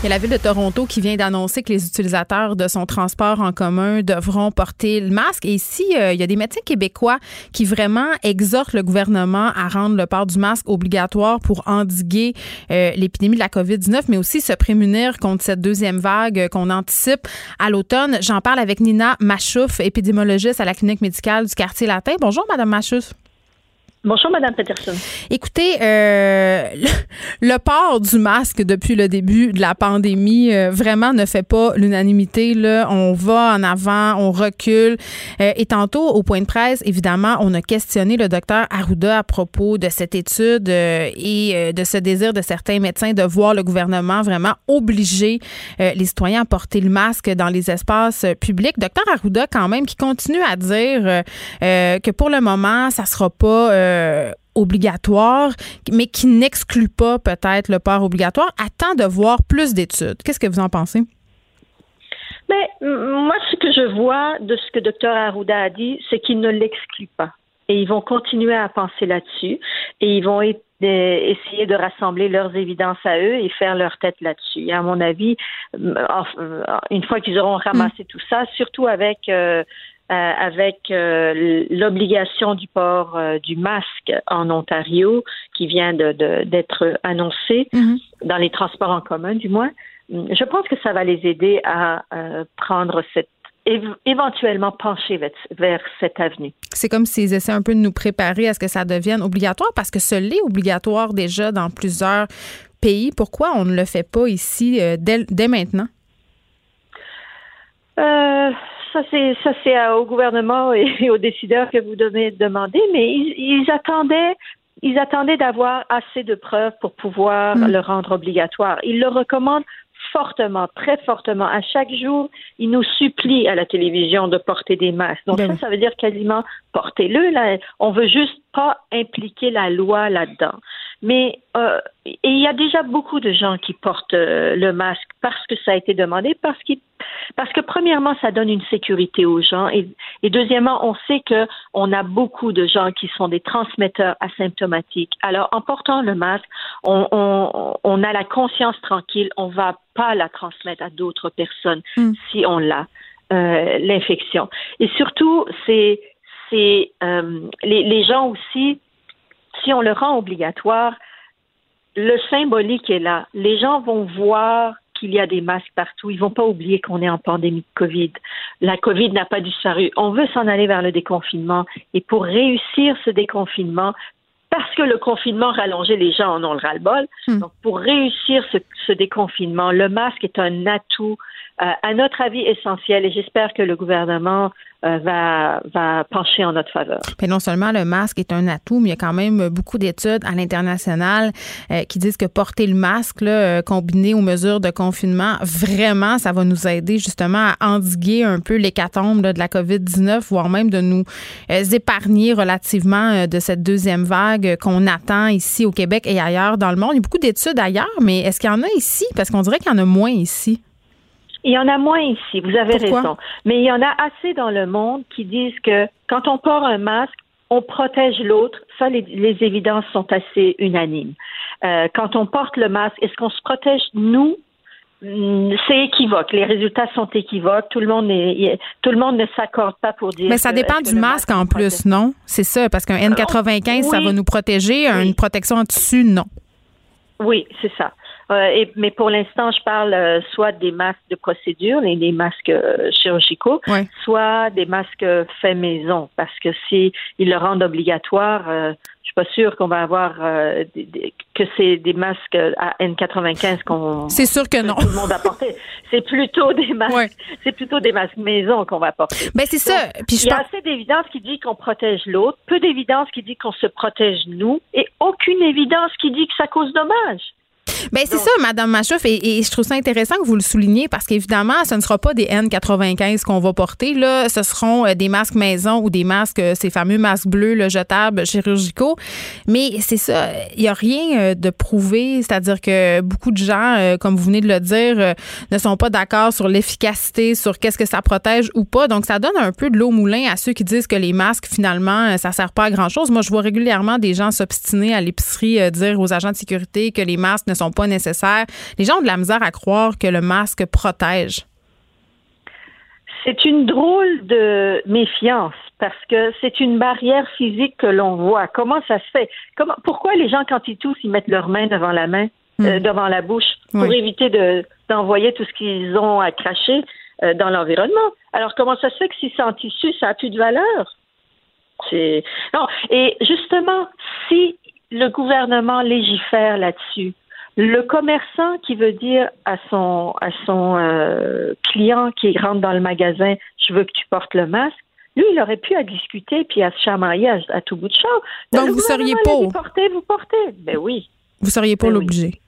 Il y a la ville de Toronto qui vient d'annoncer que les utilisateurs de son transport en commun devront porter le masque. Et ici, euh, il y a des médecins québécois qui vraiment exhortent le gouvernement à rendre le port du masque obligatoire pour endiguer euh, l'épidémie de la COVID-19, mais aussi se prémunir contre cette deuxième vague qu'on anticipe à l'automne. J'en parle avec Nina Machouf, épidémiologiste à la clinique médicale du quartier latin. Bonjour, Madame Machouf. Bonjour, Madame Peterson. Écoutez, euh, le, port du masque depuis le début de la pandémie euh, vraiment ne fait pas l'unanimité. Là, on va en avant, on recule. Euh, et tantôt, au point de presse, évidemment, on a questionné le docteur Arruda à propos de cette étude et de ce désir de certains médecins de voir le gouvernement vraiment obliger les citoyens à porter le masque dans les espaces publics. Docteur Arruda, quand même, qui continue à dire que pour le moment, ça sera pas euh, obligatoire, mais qui n'exclut pas peut-être le port obligatoire, attend de voir plus d'études. Qu'est-ce que vous en pensez? Mais moi, ce que je vois de ce que Dr Arruda a dit, c'est qu'il ne l'exclut pas. Et ils vont continuer à penser là-dessus et ils vont essayer de rassembler leurs évidences à eux et faire leur tête là-dessus. À mon avis, euh, une fois qu'ils auront ramassé mm. tout ça, surtout avec euh, avec euh, l'obligation du port euh, du masque en Ontario qui vient d'être de, annoncé mm-hmm. dans les transports en commun, du moins. Je pense que ça va les aider à prendre cette éventuellement pencher vers, cette avenue. C'est comme s'ils essaient un peu de nous préparer à ce que ça devienne obligatoire parce que ce l'est obligatoire déjà dans plusieurs pays. Pourquoi on ne le fait pas ici dès, dès maintenant? Euh, ça c'est ça c'est au gouvernement et aux décideurs que vous devez demander, mais ils, attendaient ils attendaient d'avoir assez de preuves pour pouvoir mm. le rendre obligatoire. Ils le recommandent fortement, très fortement. À chaque jour, ils nous supplient à la télévision de porter des masques. Donc ben ça, ça veut dire quasiment portez-le. Là, on veut juste pas impliquer la loi là-dedans. Mais euh, et il y a déjà beaucoup de gens qui portent euh, le masque parce que ça a été demandé, parce qu'ils parce que premièrement, ça donne une sécurité aux gens et, et deuxièmement, on sait que on a beaucoup de gens qui sont des transmetteurs asymptomatiques. Alors, en portant le masque, on, on, on a la conscience tranquille, on va pas la transmettre à d'autres personnes mm. si on l'a euh, l'infection. Et surtout, c'est c'est euh, les, les gens aussi, si on le rend obligatoire, le symbolique est là. Les gens vont voir qu'il y a des masques partout. Ils vont pas oublier qu'on est en pandémie de COVID. La COVID n'a pas disparu. On veut s'en aller vers le déconfinement. Et pour réussir ce déconfinement, parce que le confinement rallongeait, les gens en ont le ras-le-bol. Hmm. Donc, pour réussir ce, ce, déconfinement, le masque est un atout, euh, à notre avis, essentiel. Et j'espère que le gouvernement euh, va, va pencher en notre faveur. Non seulement le masque est un atout, mais il y a quand même beaucoup d'études à l'international euh, qui disent que porter le masque combiné aux mesures de confinement, vraiment, ça va nous aider justement à endiguer un peu l'hécatombe de la COVID-19, voire même de nous épargner relativement de cette deuxième vague qu'on attend ici au Québec et ailleurs dans le monde. Il y a beaucoup d'études ailleurs, mais est-ce qu'il y en a ici? Parce qu'on dirait qu'il y en a moins ici. Il y en a moins ici, vous avez raison. Mais il y en a assez dans le monde qui disent que quand on porte un masque, on protège l'autre. Ça, les, évidences sont assez unanimes. Euh, quand on porte le masque, est-ce qu'on se protège nous? Hmm, c'est équivoque. Les résultats sont équivoques. Tout le monde est, tout le monde ne s'accorde pas pour dire. Mais ça dépend du masque, en plus, non? C'est ça, parce qu'un N95, ça va nous protéger. Une protection en tissu, non. Oui, c'est ça. Euh, et, mais pour l'instant, je parle euh, soit des masques de procédure, les, les masques euh, chirurgicaux, soit des masques faits maison, parce que si ils le rendent obligatoire, je suis pas sûre qu'on va avoir que c'est des masques à N95 qu'on. C'est sûr que non. Tout le monde a porté. C'est plutôt des masques. C'est plutôt des masques maison qu'on va porter. Ben c'est ça. Puis il y a assez d'évidence qui dit qu'on protège l'autre, peu d'évidence qui dit qu'on se protège nous, et aucune évidence qui dit que ça cause dommage. Ben c'est ça, Madame Machouf, et, je trouve ça intéressant que vous le souligniez parce qu'évidemment, ce ne sera pas des N95 qu'on va porter. Là, ce seront euh, des masques maison ou des masques, euh, ces fameux masques bleus, le jetables chirurgicaux. Mais c'est ça, il n'y a rien euh, de prouvé, c'est-à-dire que beaucoup de gens, comme vous venez de le dire, ne sont pas d'accord sur l'efficacité, sur qu'est-ce que ça protège ou pas. Donc, ça donne un peu de l'eau moulin à ceux qui disent que les masques, finalement, ça sert pas à grand-chose. Moi, je vois régulièrement des gens s'obstiner à l'épicerie, dire aux agents de sécurité que les masques ne sont pas nécessaires. Les gens ont de la misère à croire que le masque protège. C'est une drôle de méfiance parce que c'est une barrière physique que l'on voit. Comment ça se fait? Comment, pourquoi les gens, quand ils toussent, ils mettent leurs mains devant la main, euh, hmm. devant la bouche, pour éviter de, d'envoyer tout ce qu'ils ont à cracher euh, dans l'environnement? Alors, comment ça se fait que si c'est en tissu, ça n'a plus de valeur? C'est... Non. Et justement, si le gouvernement légifère là-dessus, le commerçant qui veut dire à son à son euh, client qui rentre dans le magasin, je veux que tu portes le masque. Lui, il aurait pu à discuter puis à se chamailler à, tout bout de champ. Donc vous seriez pour Vous portez, vous portez. Ben oui. Vous seriez pour ben l'obliger.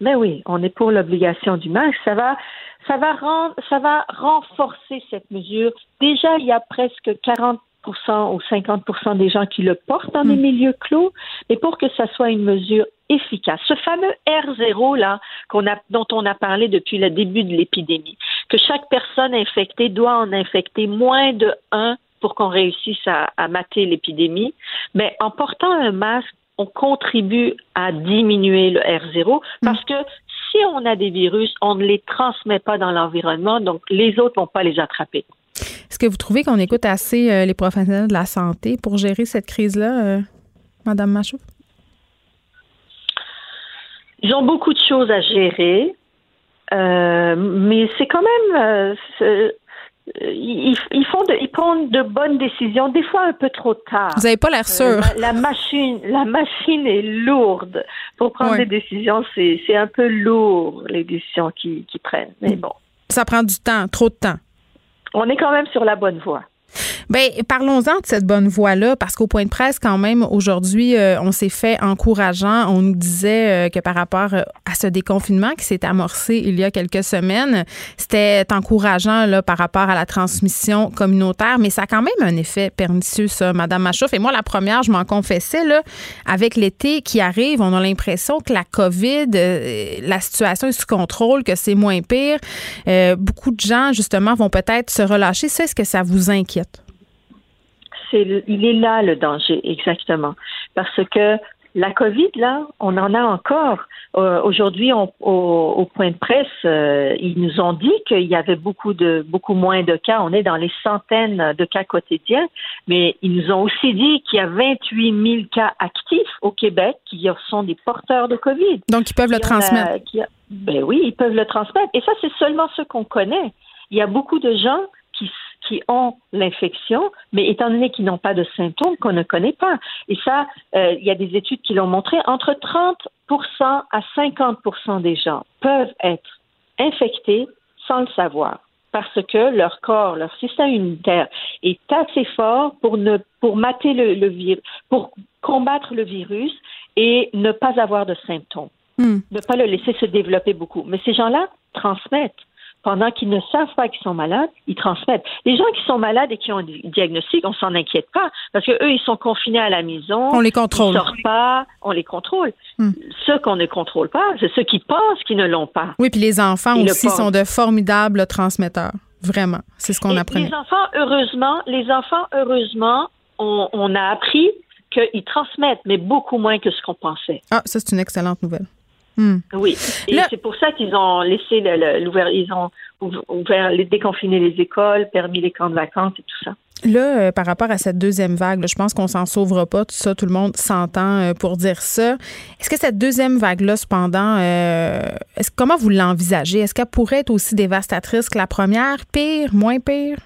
Ben oui, on est pour l'obligation du masque. Ça va, ça va rendre, ça va renforcer cette mesure. Déjà, il y a presque 40 ou 50 des gens qui le portent dans les hmm. milieux clos, mais pour que ça soit une mesure efficace. Ce fameux R0 là qu'on a, dont on a parlé depuis le début de l'épidémie, que chaque personne infectée doit en infecter moins de 1 pour qu'on réussisse à, à mater l'épidémie. Mais en portant un masque, on contribue à diminuer le R0 parce que si on a des virus, on ne les transmet pas dans l'environnement, donc les autres vont pas les attraper. Est-ce que vous trouvez qu'on écoute assez euh, les professionnels de la santé pour gérer cette crise-là, euh, Madame Machouf? Ils ont beaucoup de choses à gérer, euh, mais c'est quand même. Ils, font de, ils prennent de bonnes décisions, des fois un peu trop tard. Vous n'avez pas l'air sûr. la, machine, la machine est lourde pour prendre des décisions. C'est un peu lourd les décisions qu'ils prennent. Mais bon. Ça prend du temps, trop de temps on est quand même sur la bonne voie. Bien, parlons-en de cette bonne voie-là, parce qu'au point de presse, quand même, aujourd'hui, euh, on s'est fait encourageant. On nous disait euh, que par rapport euh, à ce déconfinement qui s'est amorcé il y a quelques semaines, c'était encourageant là, par rapport à la transmission communautaire, mais ça a quand même un effet pernicieux, ça, Madame Machouf. Et moi, la première, je m'en confessais, là, avec l'été qui arrive, on a l'impression que la COVID, la situation est sous contrôle, que c'est moins pire. beaucoup de gens, justement, vont peut-être se relâcher. Ça, est-ce que ça vous inquiète? Il est là le danger, exactement. Parce que la COVID, là, on en a encore. Euh, aujourd'hui, au, point de presse, euh, ils nous ont dit qu'il y avait beaucoup de beaucoup moins de cas. On est dans les centaines de cas quotidiens, mais ils nous ont aussi dit qu'il y a 28 000 cas actifs au Québec qui sont des porteurs de COVID. Donc, ils peuvent le transmettre. ben oui, ils peuvent le transmettre. Et ça, c'est seulement ce qu'on connaît. Il y a beaucoup de gens qui qui ont l'infection, mais étant donné qu'ils n'ont pas de symptômes qu'on ne connaît pas. Et ça, euh, il y a des études qui l'ont montré, entre 30 à 50 des gens peuvent être infectés sans le savoir parce que leur corps, leur système immunitaire est assez fort pour ne pour mater le, virus, pour combattre le virus et ne pas avoir de symptômes, hmm. ne pas le laisser se développer beaucoup. Mais ces gens-là transmettent pendant qu'ils ne savent pas qu'ils sont malades, ils transmettent. Les gens qui sont malades et qui ont un diagnostic, on s'en inquiète pas parce que eux, ils sont confinés à la maison. On les contrôle. Ils sortent pas, on les contrôle. Hmm. Ceux qu'on ne contrôle pas, c'est ceux qui pensent qu'ils ne l'ont pas. Oui, puis les enfants aussi sont de formidables transmetteurs. Vraiment, c'est ce qu'on apprend. Les enfants, heureusement, les enfants, heureusement, on, on a appris qu'ils transmettent, mais beaucoup moins que ce qu'on pensait. Ah, ça c'est une excellente nouvelle. Hmm. Oui. C'est pour ça qu'ils ont laissé l'ouvert, ils ont ouvert, déconfiné les écoles, permis les camps de vacances et tout ça. Là, euh, par rapport à cette deuxième vague, je pense qu'on s'en sauvera pas. Tout ça, tout le monde s'entend euh, pour dire ça. Est-ce que cette deuxième vague-là, cependant, euh, comment vous l'envisagez? Est-ce qu'elle pourrait être aussi dévastatrice que la première? Pire, moins pire?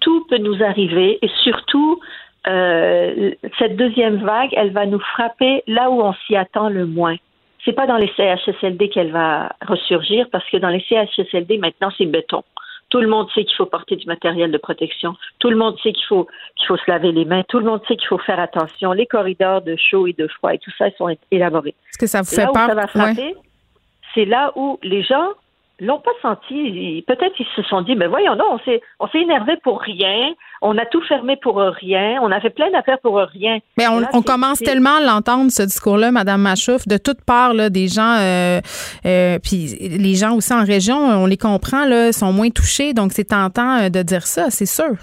Tout peut nous arriver et surtout, cette deuxième vague, elle va nous frapper là où on s'y attend le moins c'est pas dans les CHSLD qu'elle va ressurgir parce que dans les CHSLD maintenant c'est béton. Tout le monde sait qu'il faut porter du matériel de protection. Tout le monde sait qu'il faut qu'il faut se laver les mains. Tout le monde sait qu'il faut faire attention. Les corridors de chaud et de froid et tout ça, ils sont élaborés. Est-ce que ça vous fait peur? ça va frapper, c'est là où les gens l'ont pas senti. Peut-être ils se sont dit, mais voyons, non, on s'est, on s'est énervé pour rien. On a tout fermé pour rien. On a fait plein d'affaires pour rien. Mais on, commence tellement à l'entendre, ce discours-là, Madame Machouf, de toutes parts, là, des gens, euh, euh, puis les gens aussi en région, on les comprend, là, sont moins touchés. Donc, c'est tentant euh, de dire ça, c'est sûr.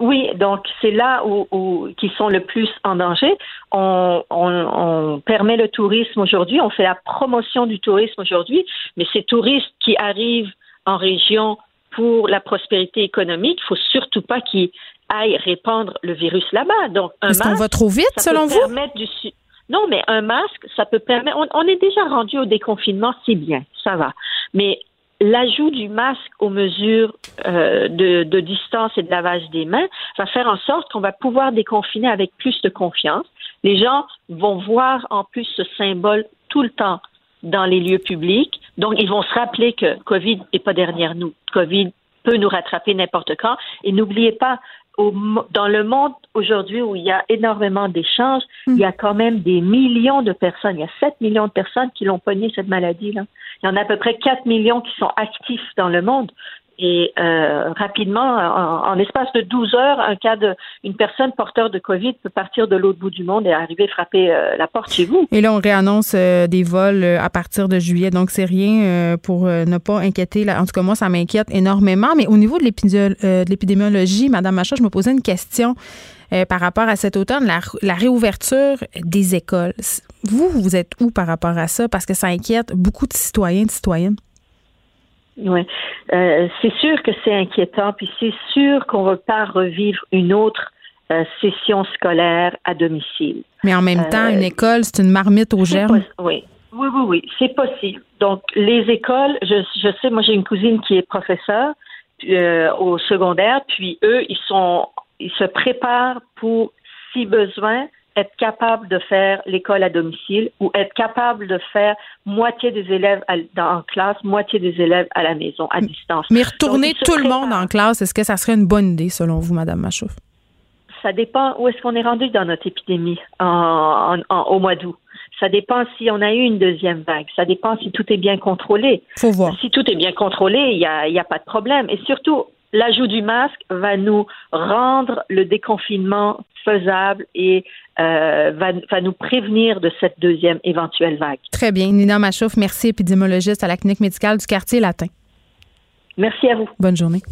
Oui, donc c'est là où, où qui sont le plus en danger. On, on, permet le tourisme aujourd'hui, on fait la promotion du tourisme aujourd'hui, mais ces touristes qui arrivent en région pour la prospérité économique, il faut surtout pas qu'ils aillent répandre le virus là-bas. Donc Est-ce qu'on va trop vite selon vous? Non, mais un masque, ça peut permettre. On, on est déjà rendu au déconfinement, c'est bien, ça va. Mais l'ajout du masque aux mesures euh, de, de, distance et de lavage des mains va faire en sorte qu'on va pouvoir déconfiner avec plus de confiance. Les gens vont voir en plus ce symbole tout le temps dans les lieux publics. Donc, ils vont se rappeler que COVID n'est pas derrière nous. COVID peut nous rattraper n'importe quand. Et n'oubliez pas, dans le monde aujourd'hui où il y a énormément d'échanges, il y a quand même des millions de personnes, il y a 7 millions de personnes qui l'ont pogné cette maladie-là. Il y en a à peu près 4 millions qui sont actifs dans le monde. Et euh, rapidement, en, espace de 12 heures, un cas de une personne porteur de Covid peut partir de l'autre bout du monde et arriver frapper euh, la porte chez vous. Et là, on réannonce euh, des vols à partir de juillet, donc c'est rien pour ne pas inquiéter. En tout cas, moi, ça m'inquiète énormément. Mais au niveau de l'épidémiologie, Madame Macha, je me posais une question par rapport à cet automne, la, la réouverture des écoles. Vous, vous êtes où par rapport à ça? Parce que ça inquiète beaucoup de citoyens de citoyennes. Oui, euh, c'est sûr que c'est inquiétant, puis c'est sûr qu'on ne va pas revivre une autre euh, session scolaire à domicile. Mais en même temps, une euh, école, c'est une marmite aux germes? Oui, oui, oui, oui, c'est possible. Donc, les écoles, je, je sais, moi j'ai une cousine qui est professeure au secondaire, puis eux, ils sont, ils se préparent pour, si besoin, être capable de faire l'école à domicile ou être capable de faire moitié des élèves en classe, moitié des élèves à la maison, à distance. Mais retourner tout le monde en classe, est-ce que ça serait une bonne idée selon vous, Madame Machouf? Ça dépend où est-ce qu'on est rendu dans notre épidémie au mois d'août. Ça dépend si on a eu une deuxième vague. Ça dépend si tout est bien contrôlé. Faut voir. Si tout est bien contrôlé, il n'y a, y a pas de problème. Et surtout, l'ajout du masque va nous rendre le déconfinement faisable et euh, va, nous prévenir de cette deuxième éventuelle vague. Très bien. Nina Machouf, merci, épidémiologiste à la clinique médicale du quartier latin. Merci à vous. Bonne journée.